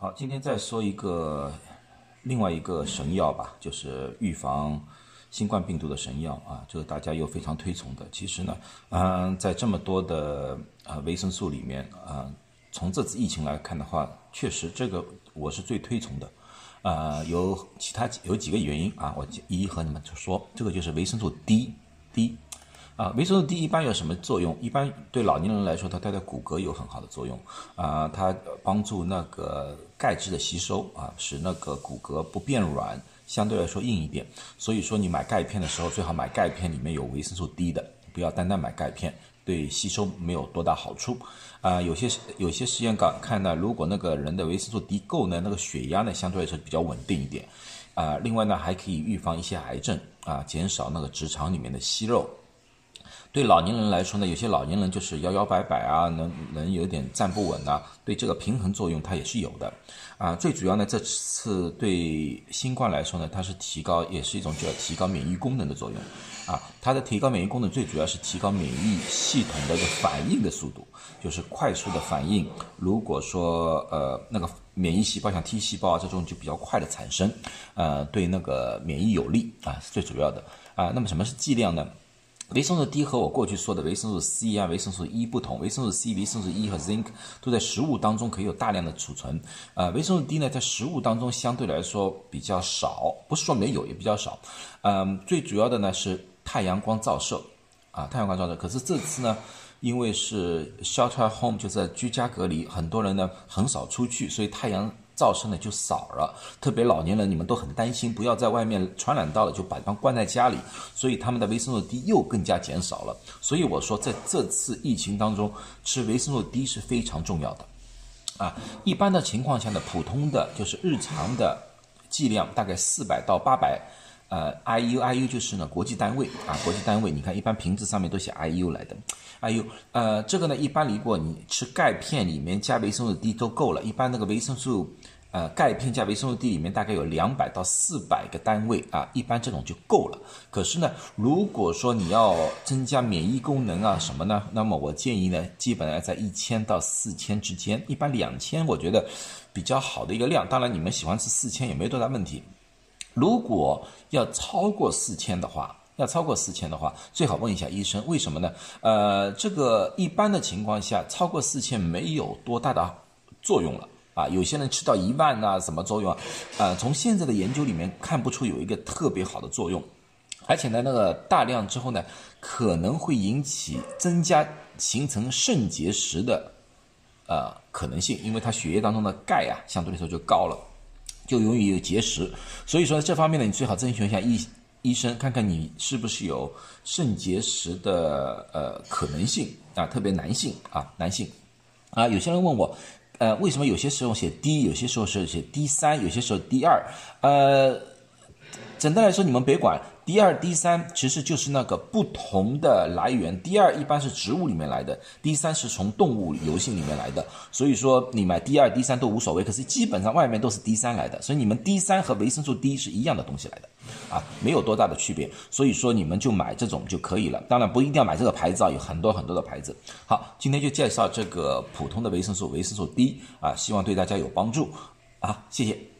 好，今天再说一个另外一个神药吧，就是预防新冠病毒的神药啊，这个大家又非常推崇的。其实呢，嗯，在这么多的啊维生素里面啊，从这次疫情来看的话，确实这个我是最推崇的。啊，有其他有几个原因啊，我一一和你们说。这个就是维生素 D，D。啊，维生素 D 一般有什么作用？一般对老年人来说，它它对骨骼有很好的作用啊，它帮助那个钙质的吸收啊，使那个骨骼不变软，相对来说硬一点。所以说，你买钙片的时候，最好买钙片里面有维生素 D 的，不要单单买钙片，对吸收没有多大好处。啊，有些有些实验稿看呢，如果那个人的维生素 D 够呢，那个血压呢相对来说比较稳定一点。啊，另外呢还可以预防一些癌症啊，减少那个直肠里面的息肉。对老年人来说呢，有些老年人就是摇摇摆摆啊，能能有点站不稳啊，对这个平衡作用它也是有的，啊，最主要呢，这次对新冠来说呢，它是提高，也是一种叫提高免疫功能的作用，啊，它的提高免疫功能最主要是提高免疫系统的一个反应的速度，就是快速的反应。如果说呃那个免疫细胞像 T 细胞啊这种就比较快的产生，呃，对那个免疫有利啊，是最主要的啊。那么什么是剂量呢？维生素 D 和我过去说的维生素 C 啊、维生素 E 不同，维生素 C、维生素 E 和 Zinc 都在食物当中可以有大量的储存。啊，维生素 D 呢，在食物当中相对来说比较少，不是说没有，也比较少。嗯，最主要的呢是太阳光照射，啊，太阳光照射。可是这次呢，因为是 shelter home，就在居家隔离，很多人呢很少出去，所以太阳。噪声呢就少了，特别老年人，你们都很担心，不要在外面传染到了，就把他关在家里，所以他们的维生素 D 又更加减少了。所以我说，在这次疫情当中，吃维生素 D 是非常重要的。啊，一般的情况下呢，普通的就是日常的剂量大概四百到八百，呃，IU，IU 就是呢国际单位啊，国际单位，你看一般瓶子上面都写 IU 来的，IU，呃，这个呢一般如果你吃钙片里面加维生素 D 都够了，一般那个维生素。呃，钙片加维生素 D 里面大概有两百到四百个单位啊，一般这种就够了。可是呢，如果说你要增加免疫功能啊什么呢？那么我建议呢，基本上在一千到四千之间，一般两千我觉得比较好的一个量。当然你们喜欢吃四千也没多大问题。如果要超过四千的话，要超过四千的话，最好问一下医生，为什么呢？呃，这个一般的情况下，超过四千没有多大的作用了。啊，有些人吃到一万呐，什么作用啊？呃，从现在的研究里面看不出有一个特别好的作用，而且呢，那个大量之后呢，可能会引起增加形成肾结石的呃可能性，因为它血液当中的钙啊相对来说就高了，就容易有结石。所以说这方面呢，你最好征询一下医医生，看看你是不是有肾结石的呃可能性啊，特别男性啊，男性啊，有些人问我。呃，为什么有些时候写 D，有些时候是写 D 三，有些时候 D 二？呃，简单来说，你们别管。D 二、D 三其实就是那个不同的来源。D 二一般是植物里面来的，D 三是从动物油性里面来的。所以说你买 D 二、D 三都无所谓。可是基本上外面都是 D 三来的，所以你们 D 三和维生素 D 是一样的东西来的，啊，没有多大的区别。所以说你们就买这种就可以了。当然不一定要买这个牌子啊，有很多很多的牌子。好，今天就介绍这个普通的维生素，维生素 D 啊，希望对大家有帮助啊，谢谢。